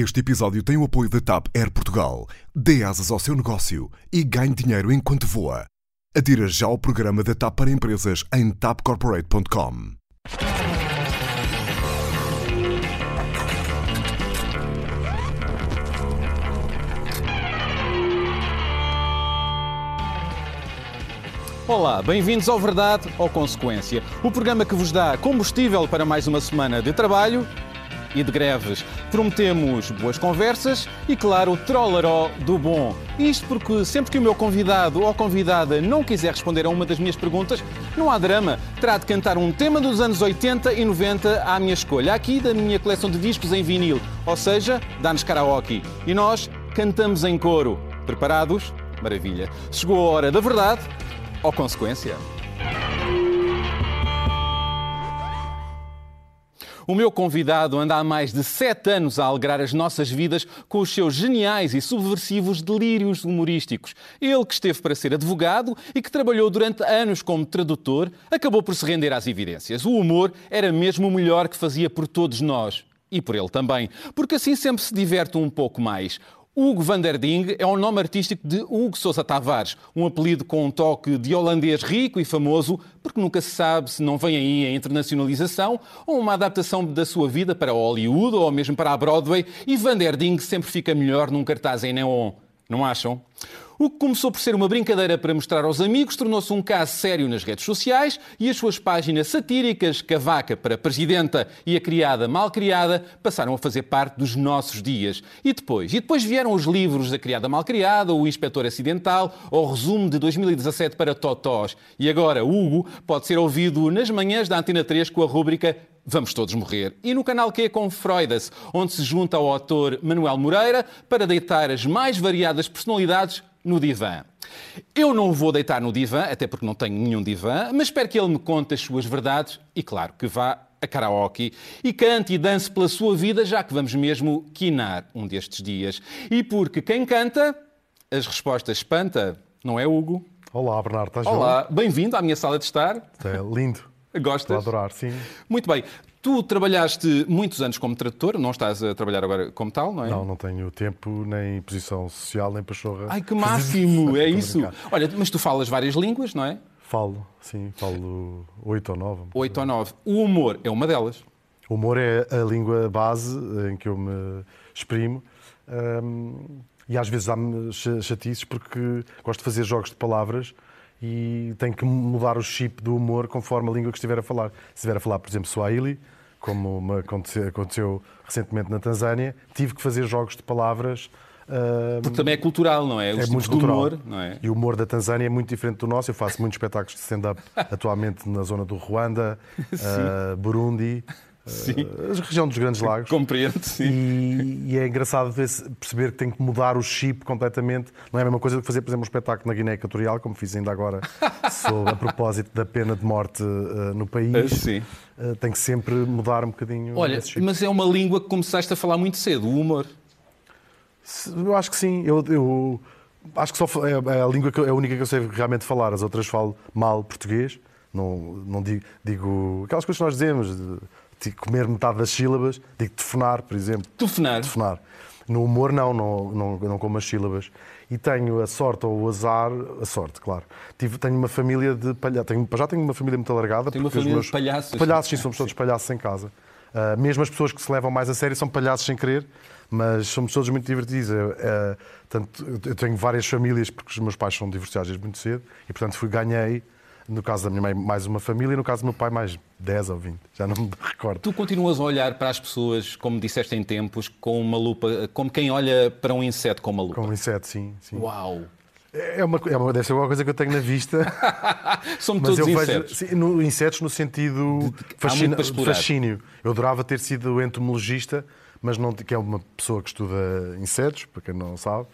Este episódio tem o apoio da TAP Air Portugal. Dê asas ao seu negócio e ganhe dinheiro enquanto voa. Adira já ao programa da TAP para empresas em tapcorporate.com. Olá, bem-vindos ao Verdade ou Consequência, o programa que vos dá combustível para mais uma semana de trabalho e de greves. Prometemos boas conversas e, claro, trollaró do bom. Isto porque sempre que o meu convidado ou convidada não quiser responder a uma das minhas perguntas, não há drama. Terá de cantar um tema dos anos 80 e 90 à minha escolha, aqui da minha coleção de discos em vinil, ou seja, dá-nos karaoke. E nós cantamos em coro. Preparados? Maravilha. Chegou a hora da verdade ou consequência. O meu convidado anda há mais de sete anos a alegrar as nossas vidas com os seus geniais e subversivos delírios humorísticos. Ele que esteve para ser advogado e que trabalhou durante anos como tradutor, acabou por se render às evidências. O humor era mesmo o melhor que fazia por todos nós. E por ele também, porque assim sempre se diverte um pouco mais. Hugo van der Ding é o nome artístico de Hugo Sousa Tavares, um apelido com um toque de holandês rico e famoso, porque nunca se sabe se não vem aí a internacionalização ou uma adaptação da sua vida para Hollywood ou mesmo para a Broadway, e van der Ding sempre fica melhor num cartaz em neon. Não acham? O que começou por ser uma brincadeira para mostrar aos amigos tornou-se um caso sério nas redes sociais e as suas páginas satíricas, Cavaca para Presidenta e a Criada Mal Criada, passaram a fazer parte dos nossos dias. E depois? E depois vieram os livros da Criada Mal Criada, o Inspetor Acidental, ou o resumo de 2017 para Totós. E agora, Hugo pode ser ouvido nas manhãs da Antena 3 com a rúbrica Vamos Todos Morrer. E no canal Q com Freudas, onde se junta ao autor Manuel Moreira para deitar as mais variadas personalidades no divã. Eu não vou deitar no divã, até porque não tenho nenhum divã, mas espero que ele me conte as suas verdades e, claro, que vá a karaoke e cante e dance pela sua vida, já que vamos mesmo quinar um destes dias. E porque quem canta, as respostas espanta, não é Hugo? Olá, Bernardo, estás Olá, bem-vindo à minha sala de estar. É lindo. Gostas? Estou a adorar, sim. Muito bem. Tu trabalhaste muitos anos como tradutor, não estás a trabalhar agora como tal, não é? Não, não tenho tempo, nem posição social, nem pachorra. Ai, que máximo! é isso. Olha, mas tu falas várias línguas, não é? Falo, sim, falo oito ou nove. Oito ou nove. O humor é uma delas. O humor é a língua base em que eu me exprimo. Um, e às vezes há-me chatices porque gosto de fazer jogos de palavras e tenho que mudar o chip do humor conforme a língua que estiver a falar. Se estiver a falar, por exemplo, Swahili, como me aconteceu, aconteceu recentemente na Tanzânia, tive que fazer jogos de palavras. Uh, Porque também é cultural, não é? O é muito cultural. humor, não é? E o humor da Tanzânia é muito diferente do nosso. Eu faço muitos espetáculos de stand-up atualmente na zona do Ruanda, uh, Burundi, Sim. a região dos Grandes Lagos. Compreendo, sim. E, e é engraçado perceber que tem que mudar o chip completamente. Não é a mesma coisa que fazer, por exemplo, um espetáculo na Guiné Equatorial, como fiz ainda agora, sobre, a propósito da pena de morte uh, no país. Uh, sim. Uh, tem que sempre mudar um bocadinho Olha, mas é uma língua que começaste a falar muito cedo, o humor. Eu acho que sim. Eu, eu acho que só é, é a língua que, é a única que eu sei realmente falar. As outras falo mal português. Não, não digo, digo aquelas coisas que nós dizemos. De, de comer metade das sílabas, digo tefonar, por exemplo. Tefonar? Tefonar. No humor, não, não, não, não como as sílabas. E tenho a sorte ou o azar, a sorte, claro. Tive, tenho uma família de palhaços. Já tenho uma família muito alargada. Tenho uma família meus... de palhaços. Palhaços, sim, somos todos palhaços em casa. Uh, mesmo as pessoas que se levam mais a sério são palhaços sem querer, mas somos todos muito divertidos. Uh, tanto, eu tenho várias famílias, porque os meus pais são divorciados desde muito cedo, e portanto fui, ganhei no caso da minha mãe, mais uma família, e no caso do meu pai, mais 10 ou 20. Já não me recordo. Tu continuas a olhar para as pessoas, como disseste em tempos, com uma lupa, como quem olha para um inseto com uma lupa. Com um inseto, sim. sim. Uau! É uma, é uma, deve ser uma coisa que eu tenho na vista. Somos todos eu insetos. Vejo, sim, no, insetos no sentido fascina, fascínio. Eu adorava ter sido entomologista, mas não, que é uma pessoa que estuda insetos, para quem não sabe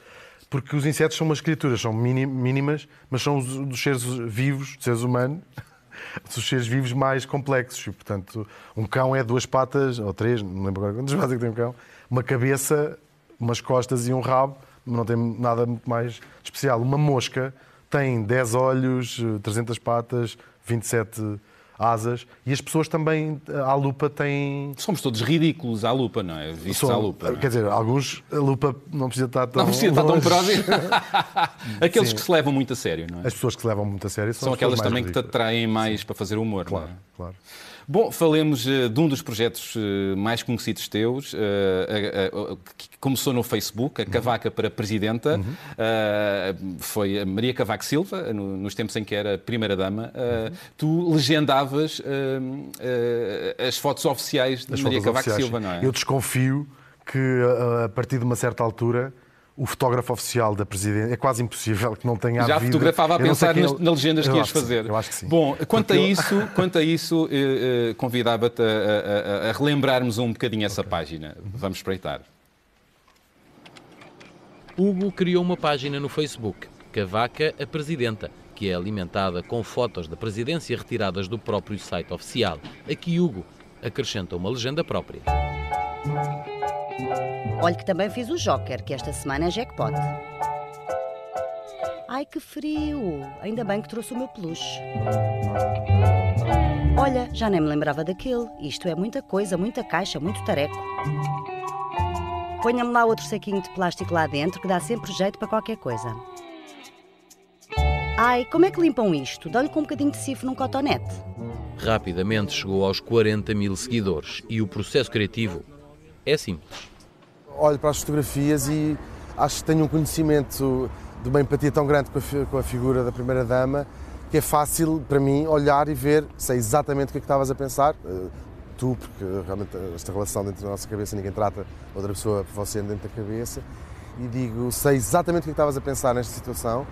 porque os insetos são umas criaturas, são mínimas, mas são os, dos seres vivos, dos seres humanos, dos seres vivos mais complexos. E, portanto, um cão é duas patas, ou três, não lembro agora quantas patas é que tem um cão, uma cabeça, umas costas e um rabo, não tem nada muito mais especial. Uma mosca tem 10 olhos, 300 patas, 27 asas e as pessoas também à lupa têm. Somos todos ridículos à lupa, não é? Vistos à lupa. É? Quer dizer, alguns a lupa não precisa estar tão. Não precisa estar tão próximo. Aqueles Sim. que se levam muito a sério, não é? As pessoas que se levam muito a sério são, são aquelas também ridículas. que te atraem mais Sim. para fazer humor, claro, não é? Claro. Bom, falemos uh, de um dos projetos uh, mais conhecidos teus, uh, que começou no Facebook, a Cavaca para Presidenta. Uhum. foi a Maria Cavaco Silva, no, nos tempos em que era Primeira-Dama. Uhum. Tu legendavas as fotos oficiais de as Maria Cavaco oficiais. Silva, não é? Eu desconfio que, a partir de uma certa altura, o fotógrafo oficial da presidência é quase impossível que não tenha Já havido... fotografava a pensar nas, nas legendas que ias fazer. Eu acho que sim. Bom, quanto Porque a isso, eu... quanto a isso eh, eh, convidava-te a, a, a, relembrarmos um bocadinho essa okay. página. Vamos espreitar. Hugo criou uma página no Facebook, Cavaca a Presidenta, que é alimentada com fotos da presidência retiradas do próprio site oficial. Aqui Hugo acrescenta uma legenda própria. Olhe que também fiz o Joker, que esta semana é jackpot. Ai que frio! Ainda bem que trouxe o meu peluche. Olha, já nem me lembrava daquele. Isto é muita coisa, muita caixa, muito tareco. Ponha-me lá outro saquinho de plástico lá dentro que dá sempre jeito para qualquer coisa. Ai, como é que limpam isto? Dá-lhe com um bocadinho de sifo num cotonete. Rapidamente chegou aos 40 mil seguidores e o processo criativo é simples. Olho para as fotografias e acho que tenho um conhecimento de uma empatia tão grande com a, figura da Primeira-Dama que é fácil para mim olhar e ver, sei exatamente o que é que estavas a pensar. Eh, tu, porque realmente esta relação dentro da nossa cabeça, ninguém trata outra pessoa por você dentro da cabeça. E digo, sei exatamente o que, é que estavas a pensar nesta situação.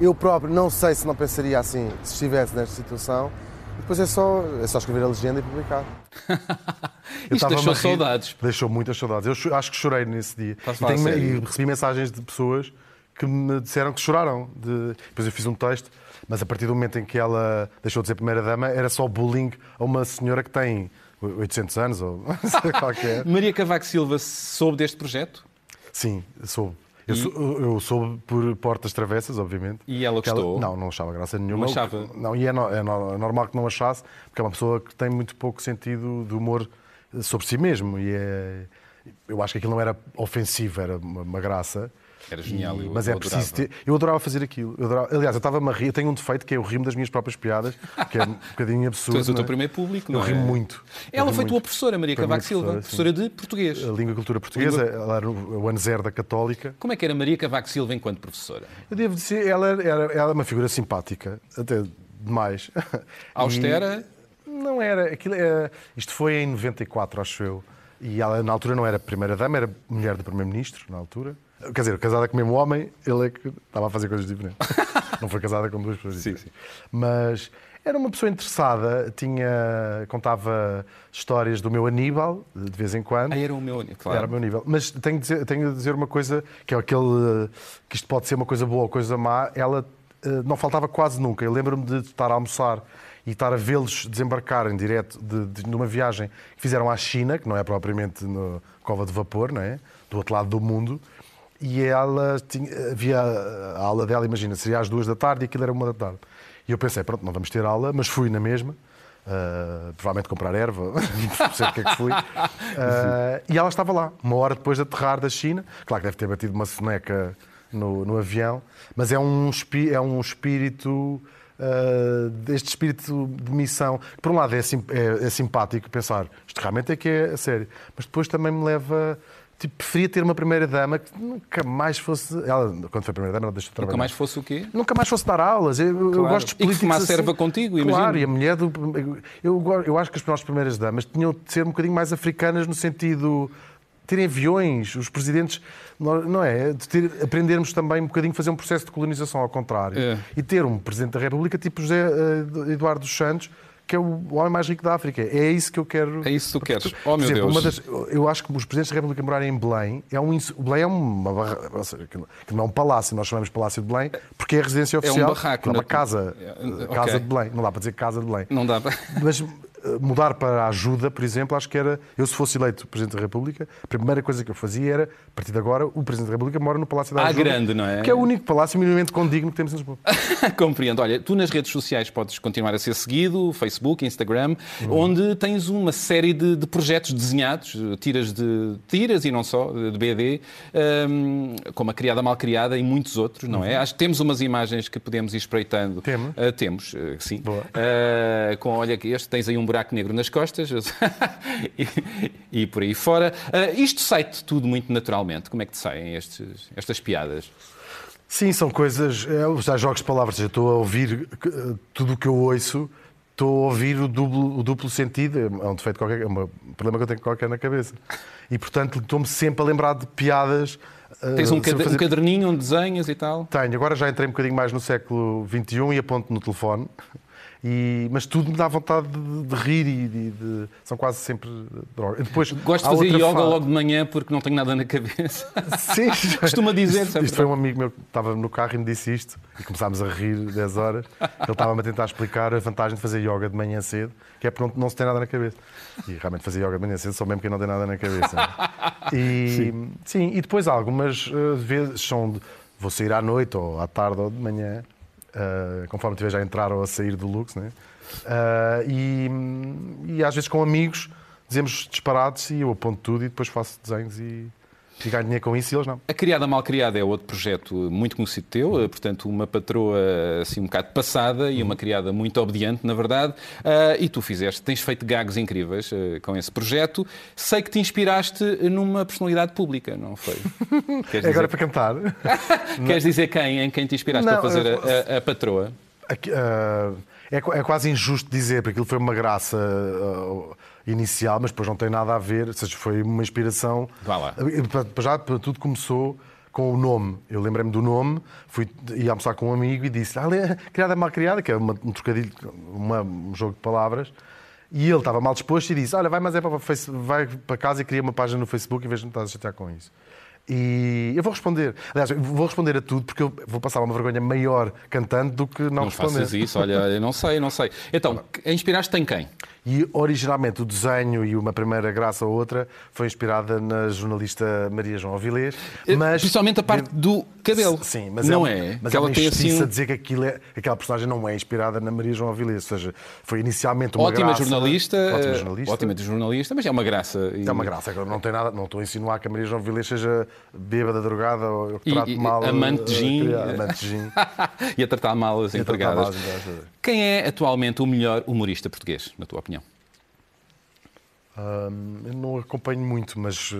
Eu próprio não sei se não pensaria assim se estivesse nesta situação depois é só, é só escrever a legenda e publicar. Isto deixou saudades. Deixou muitas saudades. Eu acho que chorei nesse dia. E, tenho, e, recebi mensagens de pessoas que me disseram que choraram. De... Depois eu fiz um texto, mas a partir do momento em que ela deixou de ser primeira-dama, era só bullying a uma senhora que tem 800 anos ou qualquer. Maria Cavaco Silva soube deste projeto? Sim, soube. Eu, e... sou, eu soube por portas travessas, obviamente. E ela gostou? Ela, não, não achava graça nenhuma. Não achava? Não, e é, no, é, normal que não achasse, porque é uma pessoa que tem muito pouco sentido de humor sobre si mesmo. E é, eu acho que aquilo não era ofensivo, era uma, uma graça. Era genial, eu, Mas é preciso ter... Eu adorava fazer aquilo. Eu adorava... Aliás, eu estava-me a rir. Eu tenho um defeito que é o rimo das minhas próprias piadas, que é um bocadinho absurdo. tu és o teu é? primeiro público, não eu é? Rimo muito. Ela foi muito. tua professora, Maria Cavaco Silva, professora, de português. A língua e cultura portuguesa, língua... ela era o ano zero da Católica. Como é que era Maria Cavaco Silva enquanto professora? Eu devo dizer, ela era, ela é uma figura simpática, até demais. Austera? E não era. Aquilo era... Isto foi em 94, acho eu. E ela, na altura, não era primeira-dama, era mulher do primeiro-ministro, na altura. Quer dizer, casada com o mesmo homem, ele é que estava a fazer coisas diferentes. não foi casada com duas pessoas diferentes. Sim, sim. Mas era uma pessoa interessada, tinha, contava histórias do meu Aníbal, de vez em quando. Ah, era o meu Aníbal, claro. Era o meu nível. Mas tenho de, dizer, tenho de dizer uma coisa, que é aquele, que isto pode ser uma coisa boa ou coisa má, ela eh, não faltava quase nunca. Eu lembro-me de estar a almoçar e estar a vê-los desembarcarem direto de, de, numa viagem que fizeram à China, que não é propriamente no Cova de Vapor, não é? do outro lado do mundo, e ela tinha, havia a aula dela, imagina, seria às duas da tarde e aquilo era uma da tarde. E eu pensei, pronto, não vamos ter aula, mas fui na mesma, uh, provavelmente comprar erva, não sei o que é que fui. Uh, e ela estava lá, uma hora depois de aterrar da China. Claro que deve ter batido uma soneca no, no avião, mas é um, é um espírito. Uh, deste espírito de missão, que por um lado é, sim, é, é simpático pensar isto realmente é que é a sério, mas depois também me leva Tipo, preferia ter uma primeira-dama que nunca mais fosse. Ela, quando foi primeira-dama, ela deixou de trabalhar. Nunca mais fosse o quê? Nunca mais fosse dar aulas. Eu, claro. eu gosto de políticos. E que fumasse assim. erva contigo, imagino. Claro, e a mulher do. Eu, eu acho que as nossas primeiras-damas tinham de ser um bocadinho mais africanas no sentido. Terem aviões, os presidentes. Não é? De ter, aprendermos também um bocadinho a fazer um processo de colonização ao contrário. É. E ter um presidente da República tipo José eh, Eduardo dos Santos que é o homem mais rico da África. É isso que eu quero. É isso que tu queres. Oh, meu exemplo, Deus. Das, eu acho que os presidentes da República morarem em Belém é um. Belém é uma barra, que não é um palácio, nós chamamos Palácio de Belém, porque é a residência oficial. É um barraco. É uma casa. É, casa okay. de Belém. Não dá para dizer casa de Belém. Não dá para. Mas mudar para a ajuda, por exemplo, acho que era, eu se fosse eleito Presidente da República, a primeira coisa que eu fazia era, a partir de agora, o Presidente da República mora no Palácio da Ajuda. Ah, grande, não é? Que é o único palácio minimamente condigno que temos em Lisboa. Compreendo. Olha, tu nas redes sociais podes continuar a ser seguido, Facebook, Instagram, uhum. onde tens uma série de, de, projetos desenhados, tiras de tiras e não só, de BD, um, como a Criada Mal Criada e muitos outros, não é? Uhum. Acho que temos umas imagens que podemos ir espreitando. Temos? Uh, temos, uh, sim. Uh, com, olha, este tens aí um buraco negro nas costas e, e, por aí fora. Uh, isto sai-te tudo muito naturalmente. Como é que te saem estes, estas piadas? Sim, são coisas. É, já jogos de palavras. Eu estou a ouvir eh, tudo o que eu ouço, estou a ouvir o duplo, o duplo sentido. É um defeito qualquer, é um problema que eu tenho qualquer na cabeça. E portanto estou-me sempre a lembrar de piadas. Tens um, fazer... um caderninho onde desenhas e tal? Tenho, agora já entrei um bocadinho mais no século XXI e aponto no telefone. E, mas tudo me dá vontade de, de rir e de, de, são quase sempre drogas. Depois, Gosto de fazer yoga fase... logo de manhã porque não tenho nada na cabeça. Sim, costuma dizer. Isto, isto foi um amigo meu que estava no carro e me disse isto e começámos a rir 10 horas. Ele estava-me a tentar explicar a vantagem de fazer yoga de manhã cedo, que é porque não, não se tem nada na cabeça. E realmente fazer yoga de manhã cedo só mesmo quem não tem nada na cabeça. E, sim. sim. e depois algumas uh, vezes são. De, vou sair à noite ou à tarde ou de manhã uh, conforme estiver já a entrar ou a sair do Lux, né? Uh, e, e, às vezes com amigos dizemos disparados e eu aponto tudo e depois faço desenhos e, e ganho dinheiro com isso e eles não. A Criada Mal Criada é outro projeto muito conhecido teu, eh, portanto, uma patroa assim um bocado passada e uma criada muito obediente, na verdade. Uh, e tu fizeste, tens feito gagos incríveis uh, com esse projeto. Sei que te inspiraste numa personalidade pública, não foi? Queres é agora para cantar. Queres dizer quem, em quem te inspiraste não, para fazer a, a, a patroa? Aqui, uh, é, é, quase injusto dizer, porque aquilo foi uma graça inicial, mas depois não tem nada a ver, ou seja, foi uma inspiração. Vá lá. Já tudo começou com o nome. Eu lembrei-me do nome, fui ia almoçar com um amigo e disse: ah, criada mal criada, que é uma, um trocadilho, uma, um jogo de palavras. E ele estava mal disposto e disse: Olha, vai, mas é para, vai para casa e cria uma página no Facebook em vez de não estar a chatear com isso. E eu vou responder. Aliás, vou responder a tudo porque eu vou passar uma vergonha maior cantando do que não, não responder. Não faças isso, olha, eu não sei, não sei. Então, inspiraste em quem? E originalmente o desenho e uma primeira graça ou outra foi inspirada na jornalista Maria João Avilés. Eh, mas... Principalmente a parte do cabelo. Sim, mas não é. é mas ela é uma tem assim... a dizer que aquilo é, aquela personagem não é inspirada na Maria João Avilés. Ou seja, foi inicialmente uma ótima graça. Jornalista, ótima jornalista. Ótima jornalista, mas é uma graça. E... É uma graça. Não, tem nada, não estou a insinuar que a Maria João Avilés seja bêbada, drogada ou que trate mal. Amante de gin. Amante de gin. e a tratar mal as empregadas. Quem é atualmente o melhor humorista português, na tua opinião? Eu não acompanho muito, mas.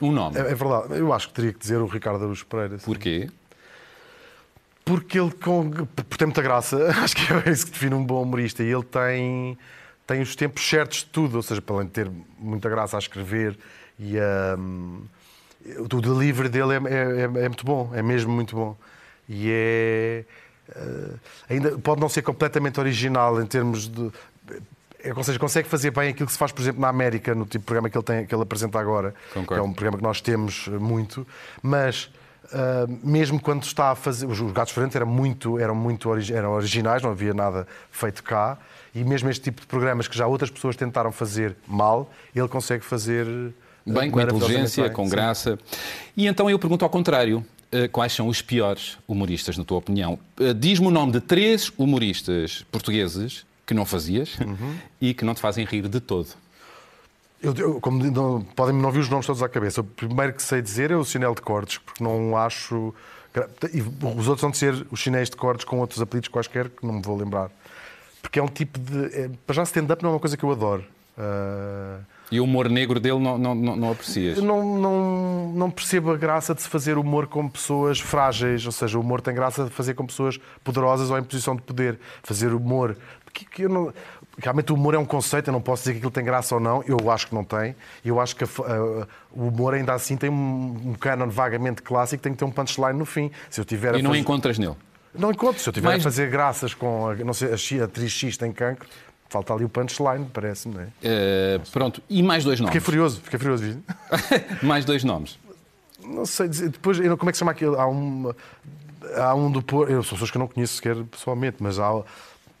Um nome. É, é, verdade. Eu acho que teria que dizer o Ricardo Araújo Pereira. Porquê? Porque ele com, tem muita graça. Acho que é isso que define um bom humorista. E ele tem, tem os tempos certos de tudo. Ou seja, para além de ter muita graça a escrever e um, o delivery dele é, é, é, muito bom. É mesmo muito bom. E é. Uh, ainda pode não ser completamente original em termos de é, ou seja, consegue fazer bem aquilo que se faz, por exemplo, na América, no tipo de programa que ele, tem, que ele apresenta agora, Concordo. que é um programa que nós temos eh, muito, mas Uh, mesmo quando está a fazer. Os, Gatos Frentes eram muito, eram muito eram originais, não havia nada feito cá. E mesmo este tipo de programas que já outras pessoas tentaram fazer mal, ele consegue fazer. Bem, com inteligência, bem. com Sim. graça. E então eu pergunto ao contrário: uh, quais são os piores humoristas, na tua opinião? Uh, Diz-me o nome de três humoristas portugueses que não fazias uhum. e que não te fazem rir de todo? Eu, eu, como não, podem não vir os nomes todos à cabeça. O primeiro que sei dizer é o chinelo de cortes, porque não acho. E os outros vão ser os chinéis de cortes com outros apelidos quaisquer que não me vou lembrar. Porque é um tipo de. É, para já, stand-up não é uma coisa que eu adoro. Uh... E o humor negro dele não, não, não, não aprecias? Não, não, não percebo a graça de se fazer humor com pessoas frágeis. Ou seja, o humor tem graça de fazer com pessoas poderosas ou em posição de poder. Fazer humor que, que eu não... Realmente o humor é um conceito, eu não posso dizer que aquilo tem graça ou não, eu acho que não tem. Eu acho que a, a, o humor ainda assim tem um, um canon vagamente clássico, tem que ter um punchline no fim. Se eu tiver e não fazer... encontras nele? Não encontro. Se eu tiver a fazer graças com a, não sei, a atriz X tem cancro, falta ali o punchline, parece-me, não é? Uh, pronto, e mais dois nomes? Fiquei furioso, fiquei furioso. mais dois nomes? Não sei. Depois, como é que se chama aquilo? Há um, há um do Porto, eu sou pessoas que eu não conheço sequer pessoalmente, mas há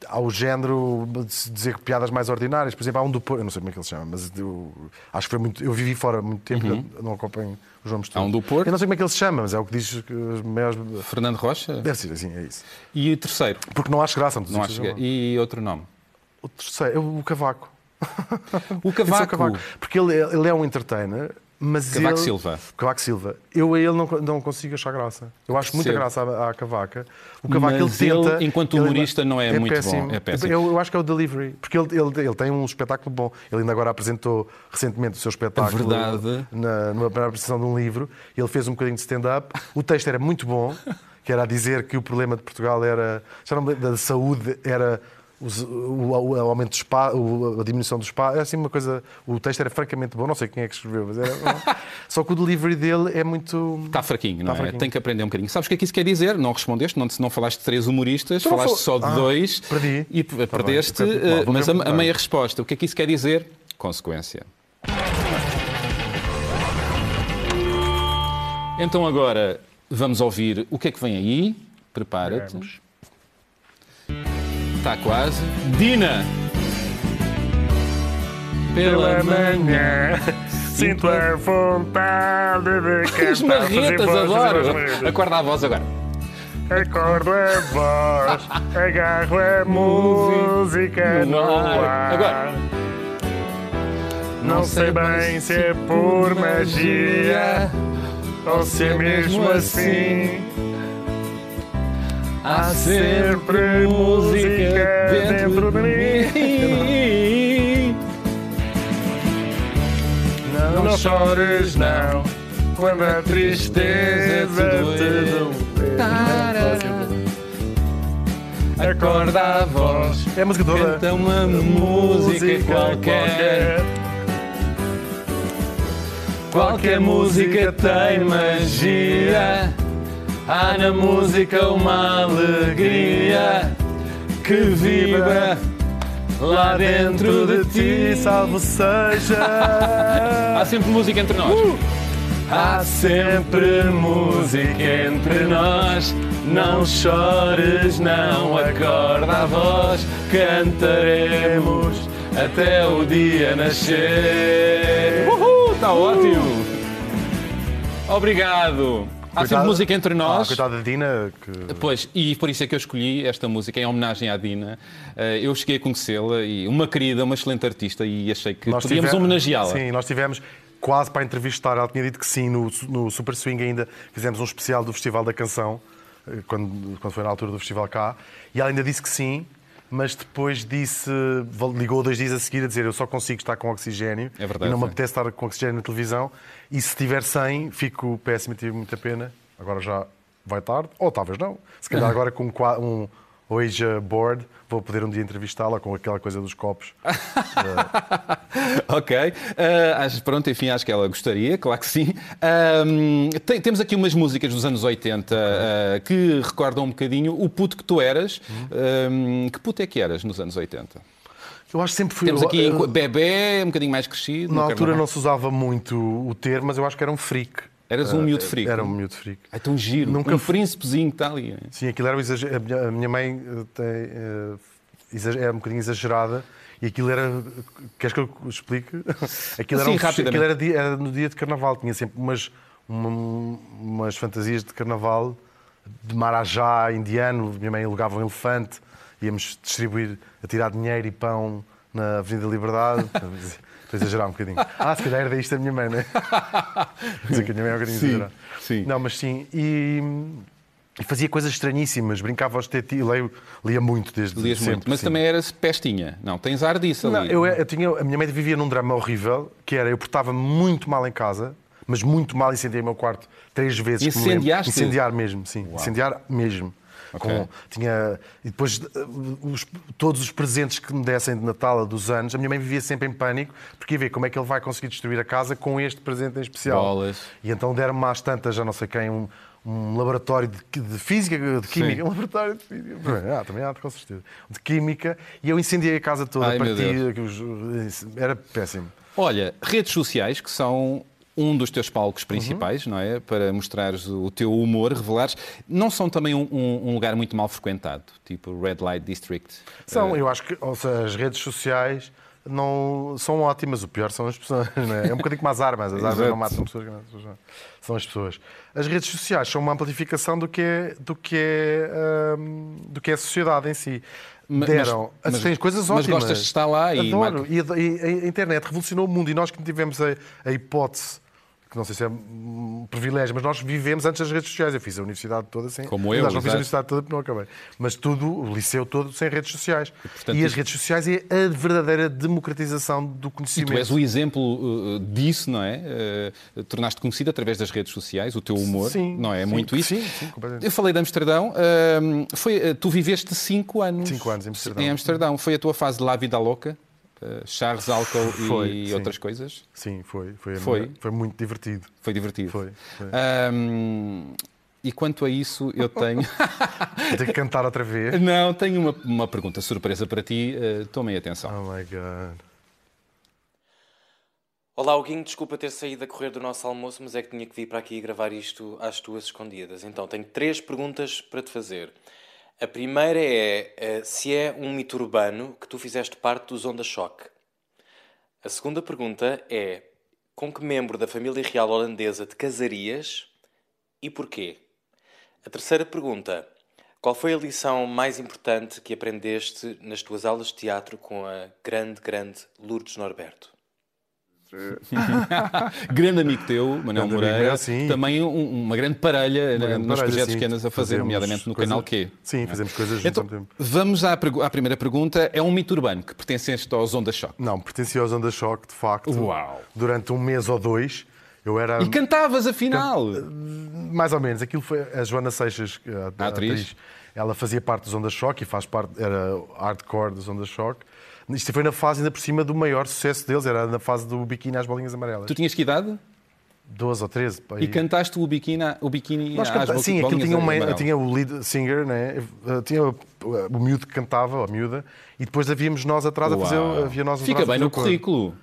ao género de dizer piadas mais ordinárias. Por exemplo, há um do Porto, eu não sei como é que ele se chama, mas eu, acho que foi muito. Eu vivi fora muito tempo, uhum. não acompanho o João Mistura. Há um do Porto. Eu não sei como é que ele se chama, mas é o que diz que os maiores. Fernando Rocha? Deve ser assim, é isso. E o terceiro? Porque não acho graça, não, não acho E outro nome? O terceiro, o Cavaco. O Cavaco. o Cavaco. Porque ele, ele é um entertainer mas Cavaco ele... Silva. Cavaco Silva. Eu a ele não, não consigo achar graça. Eu acho muita graça à, à Cavaca. O Cavaco mas ele tenta. Ele, enquanto humorista, ele... não é, é muito péssimo. bom. É péssimo. Eu, eu, acho que é o delivery. Porque ele, ele, ele tem um espetáculo bom. Ele ainda agora apresentou recentemente o seu espetáculo. É verdade. Na, numa apresentação de um livro. Ele fez um bocadinho de stand-up. O texto era muito bom. Que era a dizer que o problema de Portugal era. Já não, da saúde era os, o, o, aumento do espaço, a diminuição do espaço, é assim uma coisa. O texto era francamente bom, não sei quem é que escreveu, mas era. Só que o delivery dele é muito. Está fraquinho, não é? Fraquinho. Tem que aprender um bocadinho. Sabes o que é que isso quer dizer? Não respondeste, não, não falaste de três humoristas, então, falaste só de ah, dois. Perdi. E tá perdeste, bem, uh, mas a, a meia resposta. O que é que isso quer dizer? Consequência. Então agora vamos ouvir o que é que vem aí. Prepara-te. Está quase. Dina! Pela manhã sinto a vontade de cantar. As marretas, adoro! Acorda a voz agora. Acordo a voz, agarro a música no ar. Agora. Não sei bem se é por magia ou se é mesmo assim. Há sempre música dentro de mim. Não, não chores, não, quando a tristeza te doer. Acorda a voz, é a música toda. Canta uma música qualquer. Qualquer música tem magia. Há na música uma alegria que vibra lá dentro de ti, salvo seja. Há sempre música entre nós. Uh! Há sempre música entre nós. Não chores, não acorda a voz. Cantaremos até o dia nascer. Uhul, está ótimo. Obrigado. Há sempre música entre nós. Ah, coitada da Dina. Que... Pois, e por isso é que eu escolhi esta música em homenagem à Dina. Eh, eu cheguei a conhecê-la e uma querida, uma excelente artista e achei que nós podíamos homenageá-la. Sim, nós tivemos quase para entrevistar. Ela tinha dito que sim, no, no Super Swing ainda fizemos um especial do Festival da Canção, eh, quando, quando foi na altura do festival cá, e ela ainda disse que sim, mas depois disse, ligou dois dias a seguir a dizer eu só consigo estar com oxigênio é verdade, e não me apetece estar com oxigênio na televisão e se tiver 100 fico péssimo e tive muita pena. Agora já vai tarde, ou talvez não. Se calhar agora com um Ouija Board vou poder um dia entrevistá-la com aquela coisa dos copos. ok. Uh, pronto, enfim, acho que ela gostaria, claro que sim. tem, temos aqui umas músicas dos anos 80 uh, ah, que recordam um bocadinho o puto que tu eras. Uhum. que puto é que eras nos anos 80? Eu acho que sempre fui. Temos aqui eu, bebê, um bocadinho mais crescido. Na altura não se usava muito o termo, mas eu acho que era um freak. Eras um uh, miúdo freak. Era um miúdo freak. É tão giro. Nunca um príncipezinho que está ali. Sim, aquilo era um exagero. A minha mãe eh, tem, é um bocadinho exagerada. E aquilo era. Queres que eu explique? Aquilo, Sim, era, um, aquilo era, dia, era, no dia de carnaval. Tinha sempre umas, uma, umas fantasias de carnaval de marajá indiano. Minha mãe alugava um elefante. Íamos distribuir, a tirar dinheiro e pão na Avenida Liberdade. Estou a exagerar um bocadinho. Ah, se calhar era isto a minha mãe, não é? Dizer que a minha mãe é um bocadinho exagerada. Sim. Não, mas sim. E, e fazia coisas estranhíssimas, brincava aos tetis, leio, lia muito desde Lias sempre. Muito, mas sim. também eras pestinha. Não, tens ar disso ali. Não, eu, eu, tinha, a minha mãe vivia num drama horrível, que era, eu portava muito mal em casa, mas muito mal, incendiei o meu quarto três vezes. Incendiaste? Incendiar mesmo, sim. Uau. Incendiar mesmo. Okay. Com, tinha, e depois eh, os, todos os presentes que me dessem de Natal a dos anos, a minha mãe vivia sempre em pânico, porque ia ver como é que ele vai conseguir destruir a casa com este presente em especial. Bolas. E então deram-me às tantas, já não sei quem, um, um laboratório de, de, física, de química, Sim. um laboratório de física, ah, também há, com certeza, de química, e eu incendiei a casa toda Ai, a partir, era péssimo. Olha, redes sociais que são um dos teus palcos principais, uhum. não é? Para mostrares o teu humor, revelares. Não são também um, um, lugar muito mal frequentado, tipo Red Light District? São, uh... eu acho que ou seja, as redes sociais não são ótimas, o pior são as pessoas. É? é? um bocadinho como as armas, as armas não matam pessoas, são as pessoas. As redes sociais são uma amplificação do que é, do que é, um, do que é a sociedade em si. Deram. Mas, mas, tens coisas ótimas. Mas gostas de estar lá e... Adoro. E a, e a internet revolucionou o mundo e nós que tivemos a, a hipótese que não sei se é um privilégio, mas nós vivemos antes das redes sociais. Eu fiz a universidade toda sem. Como eu, Não fiz a universidade toda porque não acabei. Mas tudo, o liceu todo sem redes sociais. E, portanto, e as redes sociais é a verdadeira democratização do conhecimento. E tu és o exemplo uh, disso, não é? Uh, tornaste conhecido através das redes sociais, o teu humor, sim, não é? é sim, muito isso. Sim, sim, completamente. Eu falei de Amsterdão. Uh, foi, tu viveste cinco anos. Cinco anos em Amsterdão. Em Amsterdão. Foi a tua fase de La Vida Louca? Uh, Charles foi, e sim. outras coisas? Sim, foi. Foi, foi. foi muito divertido. Foi divertido. Foi. foi. Um, e quanto a isso, eu tenho. Tenho que cantar outra vez? Não, tenho uma, uma pergunta surpresa para ti. Uh, tomem atenção. Oh my God. Olá, Huguinho, desculpa ter saído a correr do nosso almoço, mas é que tinha que vir para aqui gravar isto às tuas escondidas. Então, tenho três perguntas para te fazer. A primeira é uh, se é um mito urbano que tu fizeste parte dos Onda Choque. A segunda pergunta é com que membro da família real holandesa te casarias e porquê? A terceira pergunta qual foi a lição mais importante que aprendeste nas tuas aulas de teatro com a grande, grande Lourdes Norberto? grande amigo teu, Manuel grande Moreira, meu, também um, uma grande parelha grande nos parelha, projetos sim. que andas a fazer, nomeadamente no coisa... canal Q. Sim, fazemos coisas então, tempo. Vamos à, à, primeira pergunta. É um mito urbano que pertenceste aos Onda Choque? Não, pertencia aos Onda Choque, de facto. Uau! Durante um mês ou dois. Eu era... E cantavas, afinal? Mais ou menos. Aquilo foi a Joana Seixas, a, a atriz. atriz. Ela fazia parte dos Onda Choque e faz parte, era hardcore dos Onda Choque. Isto foi na fase, ainda por cima, do maior sucesso deles, era na fase do biquíni às bolinhas amarelas. Tu tinhas que idade? 12 ou 13. E cantaste o biquíni, o biquíni Nós canta... às Sim, aquilo tinha, uma, tinha o lead singer, né? tinha o miúdo que cantava, a miúda, e depois havíamos nós atrás Uau. a fazer. Havia nós Fica bem no currículo.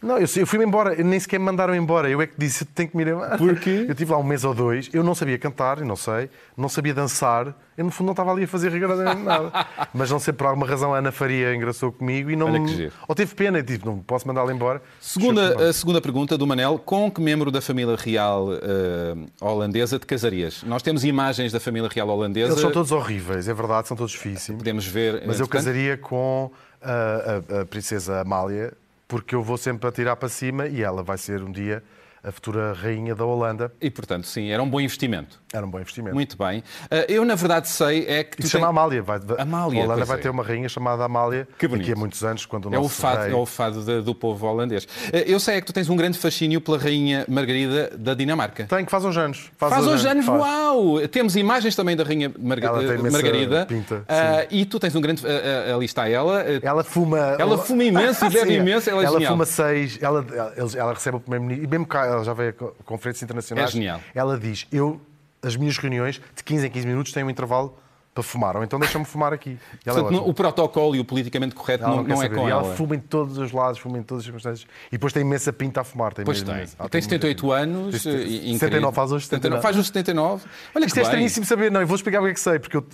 Não, eu, eu fui-me embora, nem sequer me mandaram embora. Eu é que disse, tenho que me ir embora. Porquê? Eu tive lá um mês ou dois, eu não sabia cantar, não sei, não sabia dançar, eu no fundo não estava ali a fazer rigorosamente nada. Mas não sei por alguma razão a Ana Faria engraçou comigo e não. Olha que Ou teve pena, e disse, não posso mandá-la embora. Segunda, a segunda pergunta do Manel: com que membro da família real uh, holandesa te casarias? Nós temos imagens da família real holandesa. Eles são todos horríveis, é verdade, são todos difíceis. Podemos ver. Mas eu casaria com a, a, a princesa Amália porque eu vou sempre atirar para cima e ela vai ser um dia a futura rainha da Holanda. E, portanto, sim, era um bom investimento. Era um bom investimento. Muito bem. Eh, eu, na verdade, sei é que. E se chama tem... Amália. Vai... Amália. A Holanda vai é. ter uma rainha chamada Amália que bonito. daqui a muitos anos, quando o é nosso o fado, rei... É o fado de, do povo holandês. Eh, eu sei é que tu tens um grande fascínio pela rainha Margarida da Dinamarca. Tem, que faz uns anos. Faz, faz uns anos, faz. uau! Temos imagens também da rainha Marga... Margarida. Pinta, uh, e tu tens um grande... Uh, ali está ela. Ela fuma... Ela fuma imenso e bebe imenso. Ela, é ela fuma seis... Ela, ela, ela recebe o primeiro-ministro... E mesmo cá, ela já veio com conferências internacionais. É genial. Ela diz, eu, as minhas reuniões, de 15 em 15 minutos, têm um intervalo para fumar, ou então deixa-me fumar aqui. É Portanto, é o protocolo e o politicamente correto ela não, não, não é com e ela. ela fuma em todos os lados, fuma em todas as circunstâncias. E depois tem imensa pinta a fumar. Tem pois tem. tem 78 anos. 79, faz hoje 79. Faz hoje 79. Olha Isto é estranhíssimo saber. Não, eu vou explicar o que é que sei, porque eu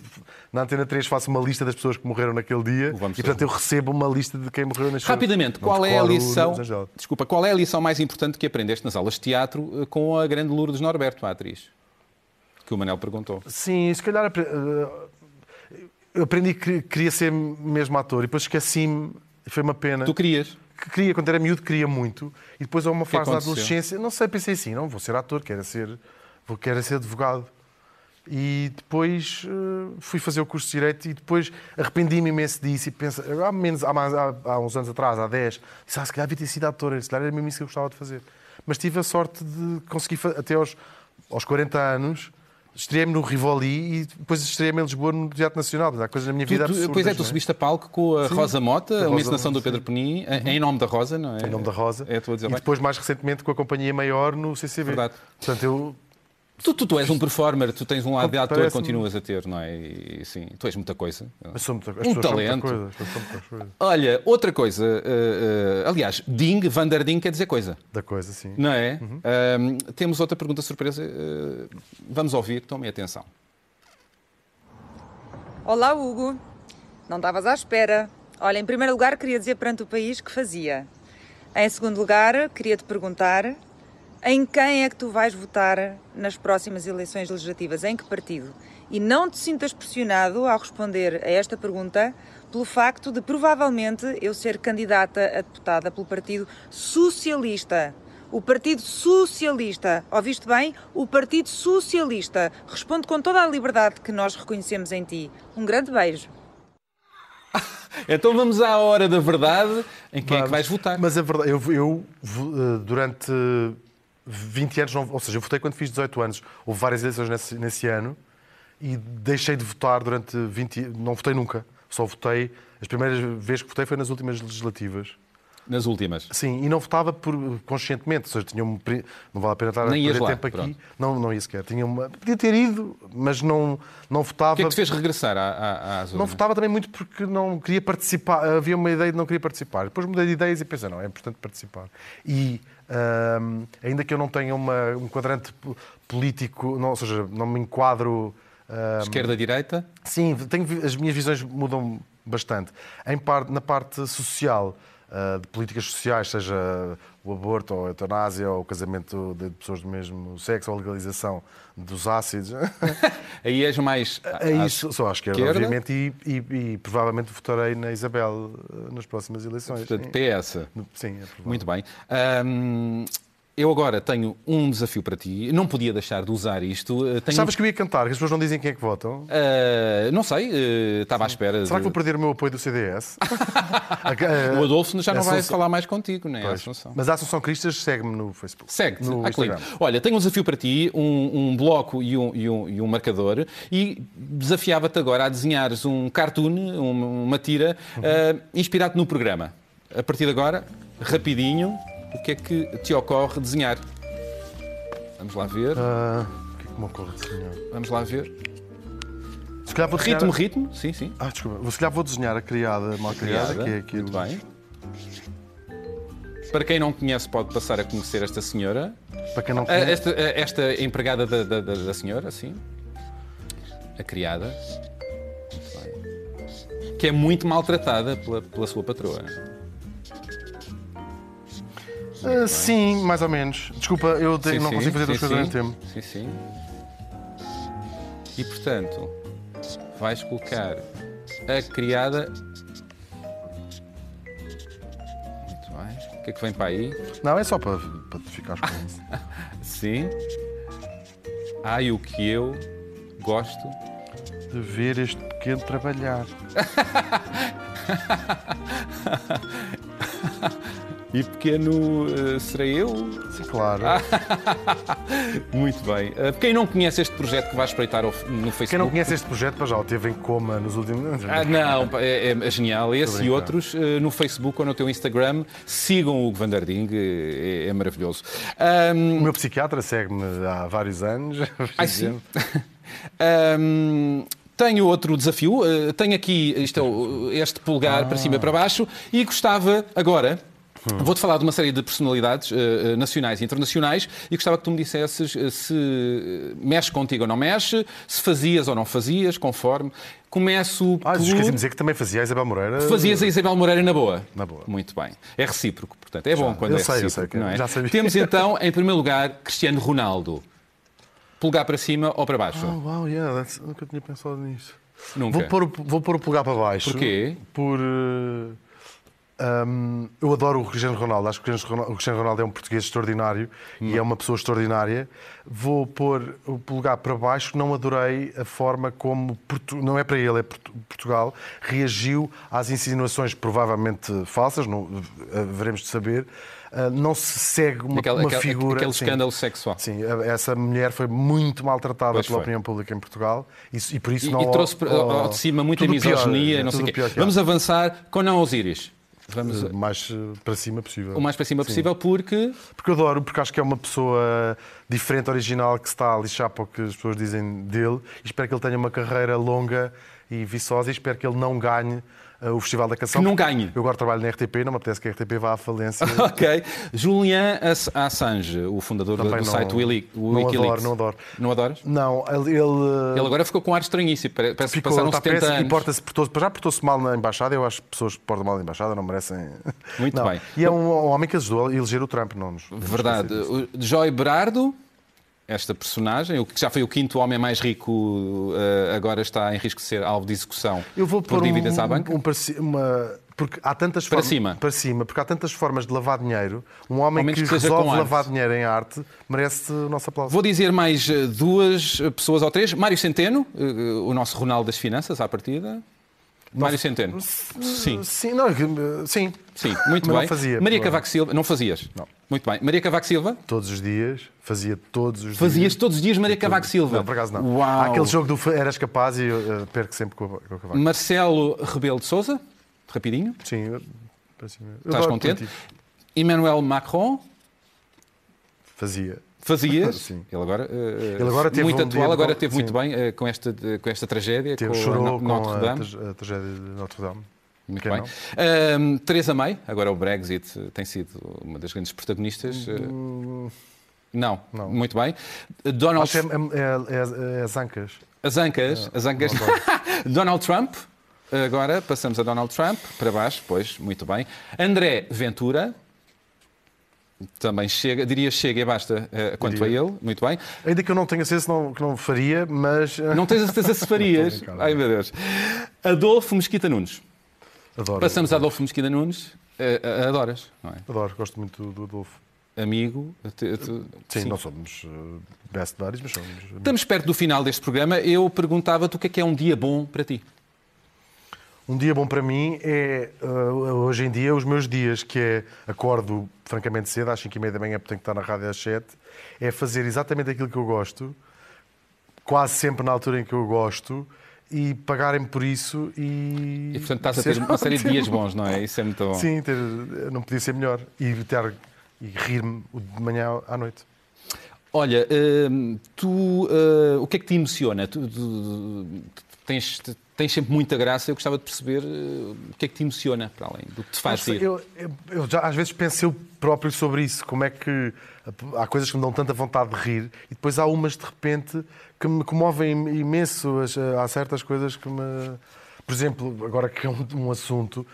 na Antena 3 faço uma lista das pessoas que morreram naquele dia Vamos e, portanto, eu recebo uma lista de quem morreu nas Rapidamente, qual é a lição... Desculpa, qual é a lição mais importante que aprendeste nas aulas de teatro eh, com a grande Lourdes Norberto, a atriz? Que o Manel perguntou. Sim, se calhar eh, eu aprendi que queria ser mesmo ator e depois esqueci-me, foi uma pena. Tu querias? Que queria, quando era miúdo, queria muito. E depois, a uma fase da adolescência, não sei, pensei assim: não, vou ser ator, quero ser, vou, quero ser advogado. E depois uh, fui fazer o curso de Direito e depois arrependi-me imenso disso. E penso, há, menos, há, mais, há, há, uns anos atrás, há 10, disse, ah, se calhar devia ter sido ator, se calhar era mesmo isso que eu gostava de fazer. Mas tive a sorte de conseguir, até aos, aos 40 anos, Estreiei-me no Rivoli e depois estreiei-me em Lisboa no Teatro Nacional. Há coisas na minha vida absurdas. Pois é, tu é? subiste a palco com a sim, Rosa Mota, a uma encenação do Pedro Penin, uhum. em nome da Rosa, não é? Em nome da Rosa. É, a e bem. depois, mais recentemente, com a Companhia Maior no CCB. Verdade. Portanto, eu Tu, tu, tu, és um performer, tu tens um lado de ator, continuas a ter, não é? E, sim, tu és muita coisa. Mas sou muita, um talento. Coisa, Olha, outra coisa, uh, uh, aliás, Ding, Vander Ding quer dizer coisa. Da coisa, sim. Não é? Uhum. Uh, temos outra pergunta surpresa, vamos ouvir, tomem atenção. Olá, Hugo. Não estavas à espera. Olha, em primeiro lugar, queria dizer perante o país que fazia. Em segundo lugar, queria te perguntar em quem é que tu vais votar nas próximas eleições legislativas? Em que partido? E não te sintas pressionado ao responder a esta pergunta pelo facto de provavelmente eu ser candidata a deputada pelo Partido Socialista. O Partido Socialista. Ouviste bem? O Partido Socialista. Responde com toda a liberdade que nós reconhecemos em ti. Um grande beijo. Então vamos à hora da verdade. Em quem vamos. é que vais votar? Mas a verdade, eu, eu eh, durante 20 anos, ou seja, eu votei quando fiz 18 anos. Houve várias eleições nesse, nesse ano e deixei de votar durante 20 Não votei nunca. Só votei. As primeiras vezes que votei foi nas últimas legislativas. Nas últimas? Sim, e não votava por, conscientemente, ou seja, tinha um, não vale a pena estar Nem a perder tempo aqui. Não, não ia sequer. Tinha uma, podia ter ido, mas não, não votava. O que é que te fez regressar à, à, Não votava também muito porque não queria participar. Havia uma ideia de não queria participar. Depois mudei de ideias e pensei, não, é importante participar. E ainda que eu não tenha uma, um quadrante político, não, ou seja, não me enquadro. Esquerda-direita? Sim, tenho, as minhas visões mudam bastante. Em parte, na parte social, uh, de políticas sociais, seja o aborto, ou a eutanásia, ou o casamento de pessoas do mesmo sexo, ou a legalização dos ácidos. Aí és mais. É isso, sou à esquerda, esquerda. obviamente, e, e, e, provavelmente votarei na Isabel eh, nas próximas eleições. Portanto, PS. Sim, é Muito bem. Um, eu agora tenho um desafio para ti. Não podia deixar de usar isto. Eh, tenho... Sabes que eu ia cantar, que as pessoas não dizem quem é que votam? Uh, não sei, uh, estava à espera. Será de... que vou perder o meu apoio do CDS? o Adolfo já não vai falar mais contigo, não é? Assunção. Mas a Assunção Cristas segue-me no Facebook. Segue-te, no ah, Instagram. Olha, tenho um desafio para ti, um, um bloco e um, e, um, e um, marcador, e desafiava-te agora a desenhares um cartoon, uma tira, uhum. uh, inspirado no programa. A partir de agora, rapidinho, o que é que te ocorre desenhar? Vamos lá ver. Uh, o que é que me ocorre desenhar? Vamos lá ver. Se calhar vou desenhar... Ritmo, ritmo, sim, sim. Ah, desculpa. Se calhar vou desenhar a criada, mal criada, criada. que é aquilo. Muito bem. Para quem não conhece, pode passar a conhecer esta senhora. Para quem não conhece. Esta, esta empregada da, da, da, da senhora, sim. A criada. Que é muito maltratada pela, pela sua patroa. Uh, sim, mais ou menos. Desculpa, eu sim, não sim, consigo fazer duas coisas ao mesmo tempo. Sim, sim. E portanto, vais colocar a criada. Muito bem. O que é que vem para aí? Não, é só para, para ficar com isso. sim. Ai, o que eu gosto de ver este pequeno trabalhar. E pequeno uh, serei eu? Sim, claro. Muito bem. Uh, quem não conhece este projeto que vai espreitar no Facebook? Quem não conhece este projeto, já o teve em coma nos últimos anos. Ah, não, é, é genial. Esse e outros uh, no Facebook ou no teu Instagram. Sigam o Vanderding, é, é maravilhoso. Um... O meu psiquiatra segue-me há vários anos. Ah, sim. um... Tenho outro desafio. tenho aqui isto é, este polegar ah. para cima e para baixo e gostava agora Hum. Vou-te falar de uma série de personalidades uh, nacionais e internacionais e gostava que tu me dissesses uh, se mexe contigo ou não mexe, se fazias ou não fazias, conforme. Começo ah, por... esqueci de dizer que também fazia a Isabel Moreira. Fazias a Isabel Moreira na boa. Na boa. Muito bem. É recíproco, portanto. É bom já, quando eu é sei, recíproco, eu sei, não é? Já sabia. Temos então, em primeiro lugar, Cristiano Ronaldo. Polegar para cima ou para baixo? Oh, wow, yeah, nunca tinha pensado nisso. Nunca. Vou pôr, vou pôr o polegar para baixo. Porquê? Por... Uh um, eu adoro o Cristiano Ronaldo. Acho que o Cristiano Ronaldo é um português extraordinário hum. e é uma pessoa extraordinária. Vou pôr o lugar para baixo. Não adorei a forma como, não é para ele, é Portugal, reagiu às insinuações provavelmente falsas, não, veremos de saber. Uh, não se segue uma, aquele, uma aquele, figura. Aquele escândalo sexual. Sim, essa mulher foi muito maltratada pois pela foi. opinião pública em Portugal e, e por isso e, não. E trouxe ao, ao de cima muita misoginia, pior, não sei quê. Vamos avançar com Não Osíris. Vamos... mais para cima possível. O mais para cima Sim. possível porque... Porque eu adoro, porque acho que é uma pessoa diferente, original, que se está a lixar para o que as pessoas dizem dele e espero que ele tenha uma carreira longa e viçosa e espero que ele não ganhe o Festival da Canção. Que não ganhe. Eu agora trabalho na RTP, não me apetece que a RTP vá à falência. ok. Julian Assange, o fundador Também do não, site Wiki, Wikileaks. Não adoro, não adoro. Não adoras? Não, ele... Ele agora ficou com ar estranhíssimo, parece que passaram tá 70 anos. E porta-se, já portou-se mal na Embaixada, eu acho que pessoas que portam mal na Embaixada não merecem... Muito não. bem. E é um, um homem que ajudou a eleger o Trump, não nos... Verdade. Joy Berardo esta personagem, o que já foi o quinto homem mais rico, eh, agora está em risco de ser alvo de execução Eu vou por dívidas um, à banca? Um, uma, porque há tantas para formas, cima. para cima, porque há tantas formas de lavar dinheiro. Um homem que, que resolve lavar dinheiro em arte merece o nosso aplauso. Vou dizer mais eh, duas pessoas ou três. Mário Centeno, eh, o nosso Ronaldo das Finanças, à partida. Mário Centeno. Sim. Sim, não, sim. Sim, muito Mas bem. Não fazia. Maria Cavaco Silva, não fazias? Não. Muito bem. Maria Cavaco Silva? Todos os dias, fazia todos os Fazias dias. todos os dias Maria Cavaco Silva? Não, por acaso não. Uau. Há aquele jogo do Eras Capaz e eu uh, perco sempre com, com o Cavaco. Marcelo Rebelo de Souza, rapidinho. Sim, eu, Estás contente? Emmanuel Macron? Fazia. Fazias? Sim. Ele agora, uh, Ele agora teve muito um atual, agora teve muito bem uh, com, esta, com esta tragédia, teve, com chorou a Notre Dame. Com a, tragédia de Notre Dame. Muito Quem bem. Uh, Teresa May, agora o Brexit tem sido uma das grandes protagonistas. Hum... Não. não, muito bem. Donald... Acho é, é, é, é as ancas. As ancas, as ancas. Donald Trump, agora passamos a Donald Trump, para baixo, pois, muito bem. André Ventura, também chega, diria chega e basta uh, quanto diria. a ele, muito bem. Ainda que eu não tenha certeza não, que não faria, mas. Não tens a certeza se farias. Ai meu Deus. Adolfo Mesquita Nunes. Adoro. Passamos a Adolfo Mesquita Nunes. Uh, adoras, não é? Adoro, gosto muito do Adolfo. Amigo. Te, sim, sim, não somos best buddies, mas somos. Estamos perto do final deste programa. Eu perguntava-te o que é que é um dia bom para ti. Um dia bom para mim é, uh, hoje em dia, os meus dias, que é acordo francamente cedo, às 5 e meia da manhã, porque tenho que estar na rádio às 7, é fazer exatamente aquilo que eu gosto, quase sempre na altura em que eu gosto, e pagarem-me por isso e... E, portanto, estás a ter uma série de dias bons, não é? Isso é muito bom. Sim, ter, não podia ser melhor. E, ter, e rir-me de manhã à noite. Olha, uh, tu, uh, o que é que te emociona? Tu, tu, tu tens, tens sempre muita graça. Eu gostava de perceber uh, o que é que te emociona, para além do que te faz rir. Eu, eu, eu, já às vezes penso eu próprio sobre isso. Como é que há coisas que me dão tanta vontade de rir e depois há umas de repente que me comovem imenso. Há certas coisas que me. Por exemplo, agora que é um, um assunto,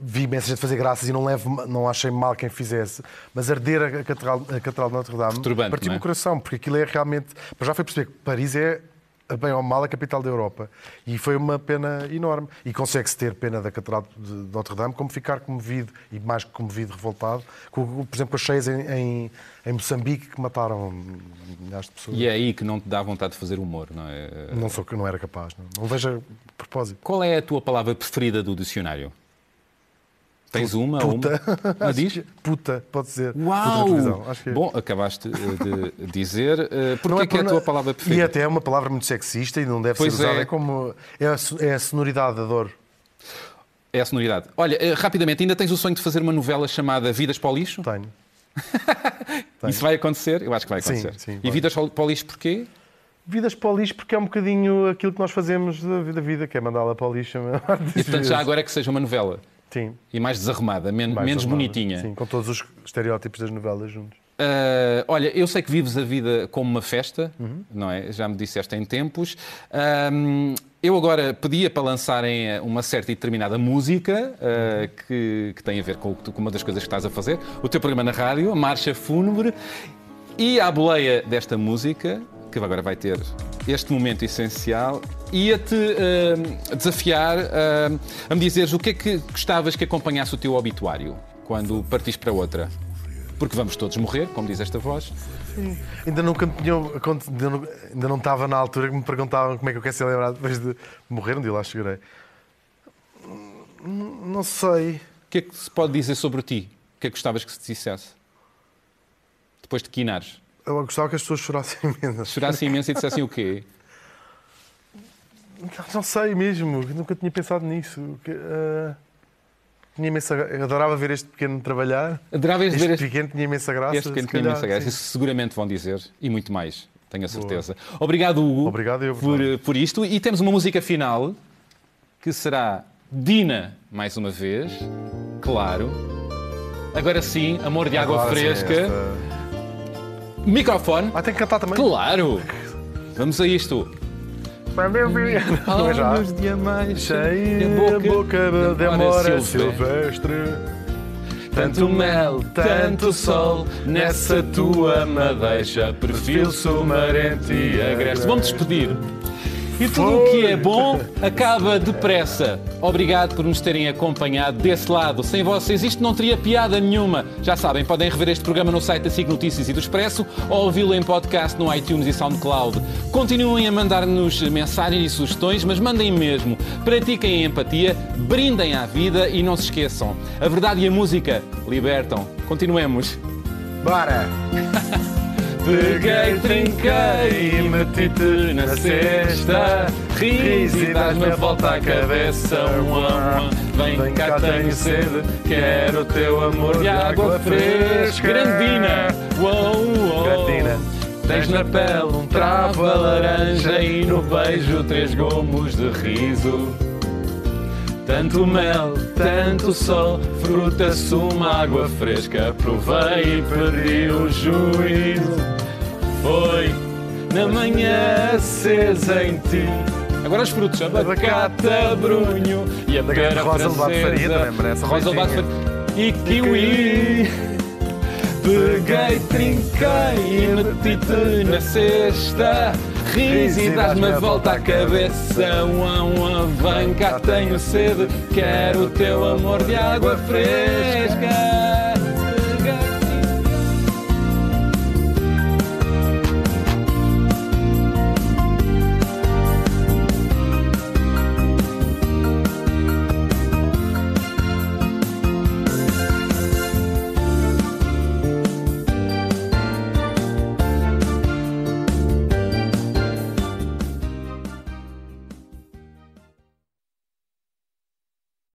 vi imensa gente fazer graças e não, levo, não achei mal quem fizesse, mas arder a Catedral, a Catedral de Notre Dame partiu-me é? o coração, porque aquilo é realmente. Mas já foi perceber que Paris é bem ou mal, a capital da Europa. E foi uma pena enorme. E consegue-se ter pena da Catedral de Notre Dame, como ficar comovido, e mais que comovido, revoltado, com, por exemplo, com as cheias em, em, em, Moçambique, que mataram milhares de pessoas. E é aí que não te dá vontade de fazer humor, não é? Não, sou, não era capaz, não, não vejo propósito. Qual é a tua palavra preferida do dicionário? Tens uma? Puta. Uma? diz? Puta, pode ser. Uau! Puta Bom, acabaste de dizer. Uh, Porquê é, que é a tua palavra preferida? E até é uma palavra muito sexista e não deve pois ser usada. É. é como. É a, é a sonoridade, adoro. É a sonoridade. Olha, uh, rapidamente, ainda tens o sonho de fazer uma novela chamada Vidas para o Lixo? Tenho. Isso vai acontecer? Eu acho que vai acontecer. Sim, sim, e Vidas para o Lixo porquê? Vidas para o lixo, porque é um bocadinho aquilo que nós fazemos da vida, vida que é mandá-la para o lixo. E portanto, já agora é que seja uma novela. Sim. E mais desarrumada, men mais menos bonitinha. Sim, com todos os estereótipos das novelas juntos. Uh, olha, eu sei que vives a vida como uma festa, uhum. não é? Já me disseste em tempos. Uh, eu agora pedia para lançarem uma certa e determinada música uh, que, que, tem a ver com, com uma das coisas que estás a fazer. O teu programa na rádio, a Marcha Fúnebre. E à boleia desta música, que agora vai ter este momento essencial, ia-te uh, desafiar uh, a me dizeres o que é que gostavas que acompanhasse o teu obituário quando partiste para outra. Porque vamos todos morrer, como diz esta voz. Sim. Ainda nunca tinham, ainda não, ainda não estava na altura que me perguntavam como é que eu quero ser lembrado depois de morrer, onde eu lá chegarei. Não sei. O que é que se pode dizer sobre ti? O que é que gostavas que se dissesse? Depois de quinares? Eu gostava que as pessoas chorassem imenso. Chorassem imenso e dissessem o quê? Não, não sei mesmo, nunca tinha pensado nisso. Uh... tinha imensa... Eu adorava ver este pequeno trabalhar. Adorava este ver este pequeno tinha imensa graça. Este pequeno tinha calhar, imensa graça. sim. Isso seguramente vão dizer. E muito mais, tenho a certeza. Obrigado, Hugo, Obrigado, eu, por, por isto. E temos uma música final que será Dina, mais uma vez. Claro. Agora sim, Amor de Água Agora sim, Fresca. esta- Microfone. Ah, tem que cantar também? Claro. Vamos a isto. É? Olhos de amais, Cheia a boca de demora silvestre. silvestre. Tanto mel, tanto sol nessa tua madeixa, perfil sumarento e agreste. Vamos despedir. E tudo o que é bom acaba depressa. Obrigado por nos terem acompanhado desse lado. Sem vocês isto não teria piada nenhuma. Já sabem, podem rever este programa no site da SIG Notícias e do Expresso ou ouvi-lo em podcast no iTunes e SoundCloud. Continuem a mandar-nos mensagens e sugestões, mas mandem mesmo. Pratiquem a empatia, brindem à vida e não se esqueçam. A verdade e a música libertam. Continuemos. Bora! Peguei, trinquei e meti-te na cesta. Ris e dás-me a volta à cabeça. Uma, uma. Vem cá, tenho sede. Quero o teu amor de água fresca. Grandina! Uou, uou. Grandina. Tens na pele um travo a laranja e no beijo três gomos de riso. Tanto mel, tanto sol, fruta, suma, água fresca. Provei e perdi o juízo. Foi na manhã acesa em ti. Agora os frutos, abacate, brunho e a pera Rosa francesa. Faria Rosa. Faria. E kiwi. Peguei, trinquei e meti-te na cesta. Ris e dás-me a volta à cabeça. Uma, uma, vem cá, tenho sede. Quero o teu amor de água fresca.